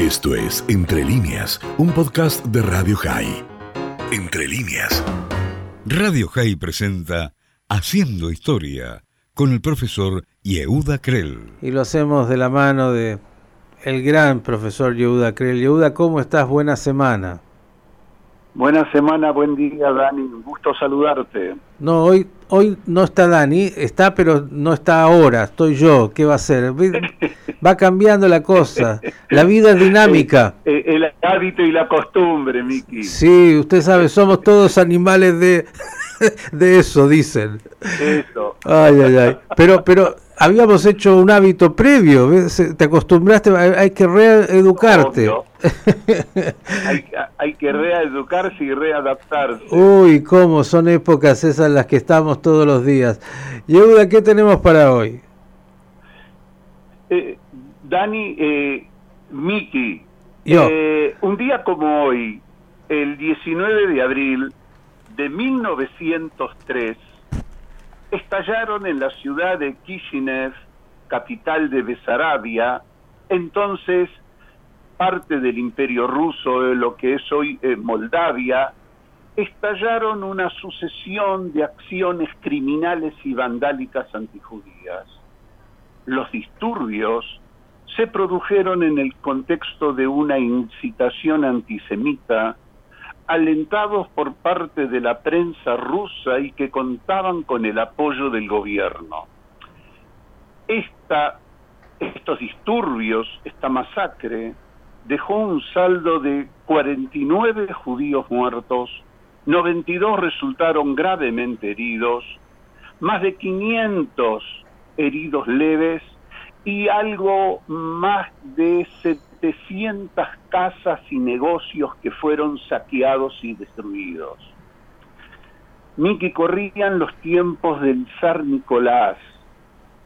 Esto es Entre líneas, un podcast de Radio High. Entre líneas. Radio High presenta Haciendo Historia con el profesor Yehuda Krell. Y lo hacemos de la mano de el gran profesor Yehuda Krell. Yehuda, ¿cómo estás? Buena semana. Buena semana, buen día, Dani. Un gusto saludarte. No, hoy, hoy no está Dani, está, pero no está ahora. Estoy yo. ¿Qué va a ser? Va cambiando la cosa. La vida es dinámica. El, hábito y la costumbre, Miki. Sí, usted sabe, somos todos animales de, de eso, dicen. Eso. Ay, ay, ay. Pero, pero habíamos hecho un hábito previo, te acostumbraste, hay que reeducarte. hay, que reeducarse y readaptarse. Uy, cómo son épocas esas las que estamos todos los días. Yehuda, ¿qué tenemos para hoy? Eh, Dani, eh, Miki, eh, un día como hoy, el 19 de abril de 1903, estallaron en la ciudad de Kishinev, capital de Besarabia, entonces parte del imperio ruso, de lo que es hoy eh, Moldavia, estallaron una sucesión de acciones criminales y vandálicas antijudías. Los disturbios se produjeron en el contexto de una incitación antisemita alentados por parte de la prensa rusa y que contaban con el apoyo del gobierno. Esta, estos disturbios, esta masacre, dejó un saldo de 49 judíos muertos, 92 resultaron gravemente heridos, más de 500 heridos leves y algo más de 700 casas y negocios que fueron saqueados y destruidos. Miki corrían los tiempos del zar Nicolás,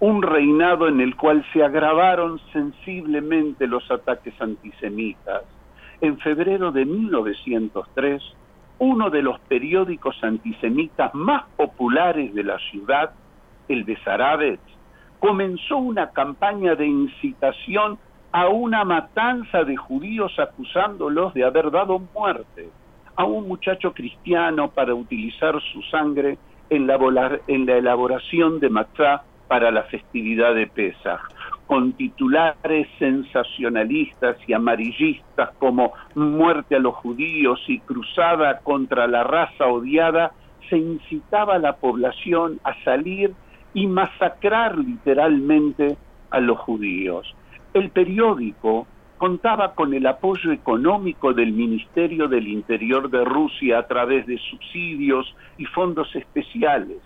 un reinado en el cual se agravaron sensiblemente los ataques antisemitas. En febrero de 1903, uno de los periódicos antisemitas más populares de la ciudad, el de Sarabets, comenzó una campaña de incitación a una matanza de judíos acusándolos de haber dado muerte a un muchacho cristiano para utilizar su sangre en la, en la elaboración de matzá para la festividad de Pesach, con titulares sensacionalistas y amarillistas como muerte a los judíos y cruzada contra la raza odiada, se incitaba a la población a salir y masacrar literalmente a los judíos. El periódico contaba con el apoyo económico del Ministerio del Interior de Rusia a través de subsidios y fondos especiales.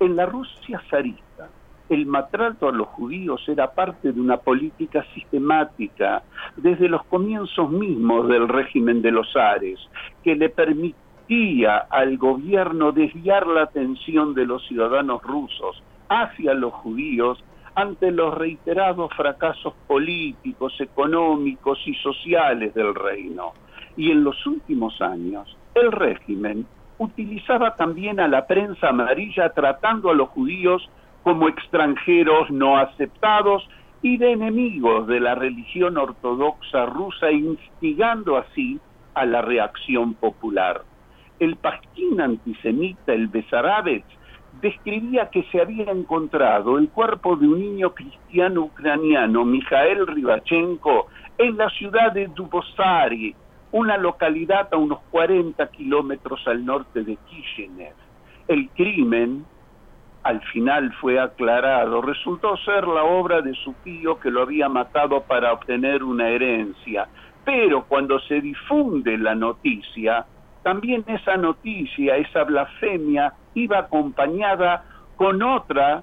En la Rusia zarista, el maltrato a los judíos era parte de una política sistemática desde los comienzos mismos del régimen de los Ares, que le permitía al gobierno desviar la atención de los ciudadanos rusos hacia los judíos ante los reiterados fracasos políticos, económicos y sociales del reino. Y en los últimos años, el régimen utilizaba también a la prensa amarilla tratando a los judíos como extranjeros no aceptados y de enemigos de la religión ortodoxa rusa, instigando así a la reacción popular. El pasquín antisemita, el Besarabets, describía que se había encontrado el cuerpo de un niño cristiano ucraniano, Mijael Ribachenko, en la ciudad de Dubosari, una localidad a unos 40 kilómetros al norte de Kishinev. El crimen, al final fue aclarado, resultó ser la obra de su tío que lo había matado para obtener una herencia. Pero cuando se difunde la noticia, también esa noticia, esa blasfemia, iba acompañada con otra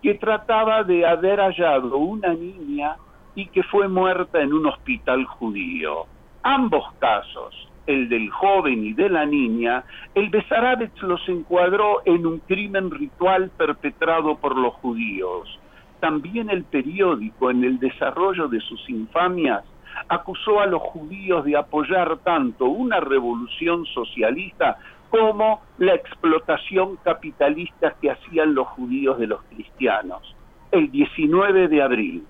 que trataba de haber hallado una niña y que fue muerta en un hospital judío. Ambos casos, el del joven y de la niña, el Besarabets los encuadró en un crimen ritual perpetrado por los judíos. También el periódico, en el desarrollo de sus infamias, acusó a los judíos de apoyar tanto una revolución socialista como la explotación capitalista que hacían los judíos de los cristianos. El 19 de abril,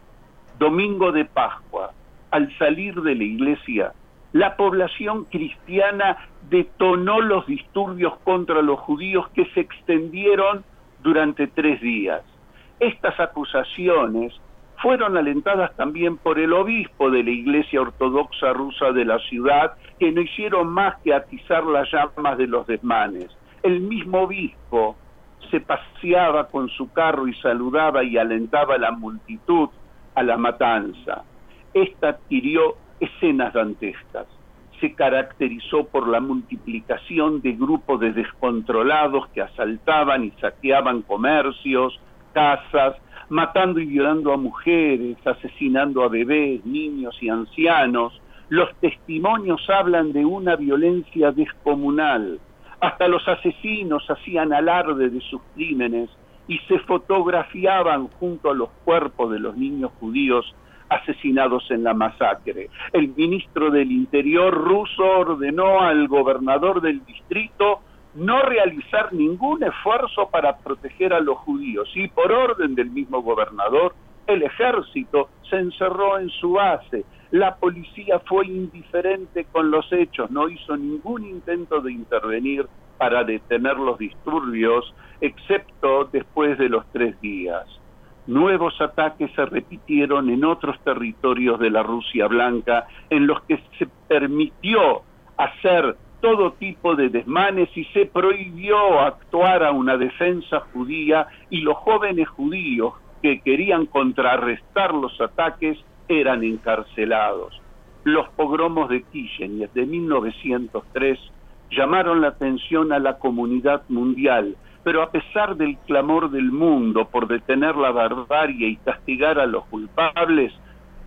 domingo de Pascua, al salir de la iglesia, la población cristiana detonó los disturbios contra los judíos que se extendieron durante tres días. Estas acusaciones fueron alentadas también por el obispo de la Iglesia Ortodoxa rusa de la ciudad, que no hicieron más que atizar las llamas de los desmanes. El mismo obispo se paseaba con su carro y saludaba y alentaba a la multitud a la matanza. Esta adquirió escenas dantescas. Se caracterizó por la multiplicación de grupos de descontrolados que asaltaban y saqueaban comercios, casas, matando y violando a mujeres, asesinando a bebés, niños y ancianos. Los testimonios hablan de una violencia descomunal. Hasta los asesinos hacían alarde de sus crímenes y se fotografiaban junto a los cuerpos de los niños judíos asesinados en la masacre. El ministro del Interior ruso ordenó al gobernador del distrito no realizar ningún esfuerzo para proteger a los judíos y por orden del mismo gobernador el ejército se encerró en su base, la policía fue indiferente con los hechos, no hizo ningún intento de intervenir para detener los disturbios, excepto después de los tres días. Nuevos ataques se repitieron en otros territorios de la Rusia Blanca, en los que se permitió hacer todo tipo de desmanes y se prohibió actuar a una defensa judía y los jóvenes judíos que querían contrarrestar los ataques eran encarcelados. Los pogromos de Kishinev de 1903 llamaron la atención a la comunidad mundial, pero a pesar del clamor del mundo por detener la barbarie y castigar a los culpables,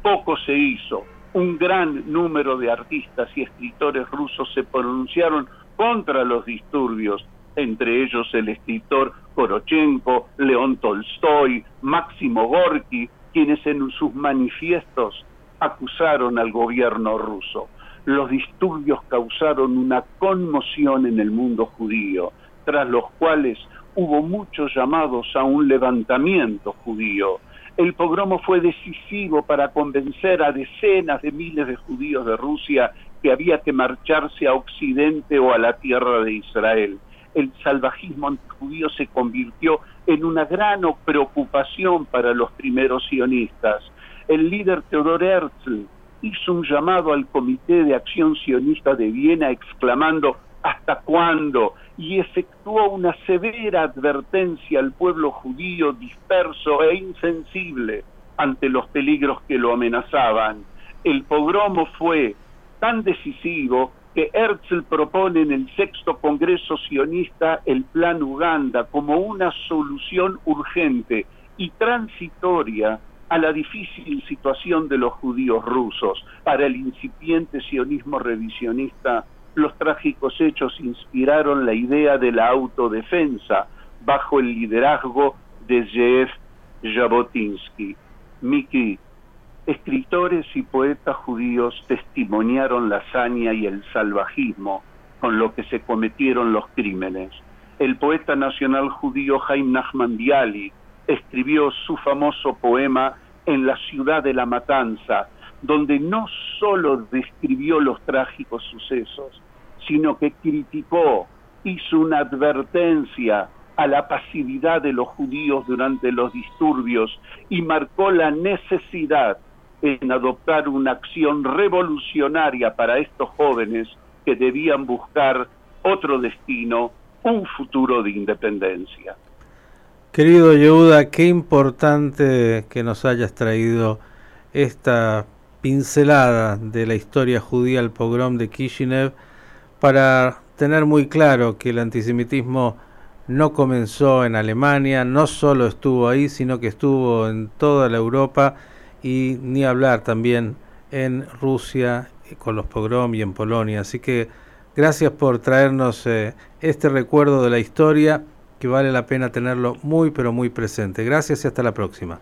poco se hizo un gran número de artistas y escritores rusos se pronunciaron contra los disturbios, entre ellos el escritor Korochenko, León Tolstoy, Máximo Gorky, quienes en sus manifiestos acusaron al gobierno ruso. Los disturbios causaron una conmoción en el mundo judío, tras los cuales hubo muchos llamados a un levantamiento judío el pogromo fue decisivo para convencer a decenas de miles de judíos de Rusia que había que marcharse a Occidente o a la tierra de Israel. El salvajismo antijudío se convirtió en una gran preocupación para los primeros sionistas. El líder Theodor Herzl hizo un llamado al Comité de Acción Sionista de Viena exclamando ¿Hasta cuándo? y efectuó una severa advertencia al pueblo judío disperso e insensible ante los peligros que lo amenazaban. El pogromo fue tan decisivo que Herzl propone en el sexto Congreso sionista el Plan Uganda como una solución urgente y transitoria a la difícil situación de los judíos rusos. Para el incipiente sionismo revisionista los trágicos hechos inspiraron la idea de la autodefensa bajo el liderazgo de Jeff Jabotinsky. Miki, escritores y poetas judíos testimoniaron la hazaña y el salvajismo con lo que se cometieron los crímenes. El poeta nacional judío Haim Nachman Bialy escribió su famoso poema En la ciudad de la matanza, donde no sólo describió los trágicos sucesos, sino que criticó, hizo una advertencia a la pasividad de los judíos durante los disturbios y marcó la necesidad en adoptar una acción revolucionaria para estos jóvenes que debían buscar otro destino, un futuro de independencia. Querido Yehuda, qué importante que nos hayas traído esta pincelada de la historia judía, el pogrom de Kishinev, para tener muy claro que el antisemitismo no comenzó en Alemania, no solo estuvo ahí, sino que estuvo en toda la Europa y ni hablar también en Rusia con los pogrom y en Polonia. Así que gracias por traernos eh, este recuerdo de la historia que vale la pena tenerlo muy pero muy presente. Gracias y hasta la próxima.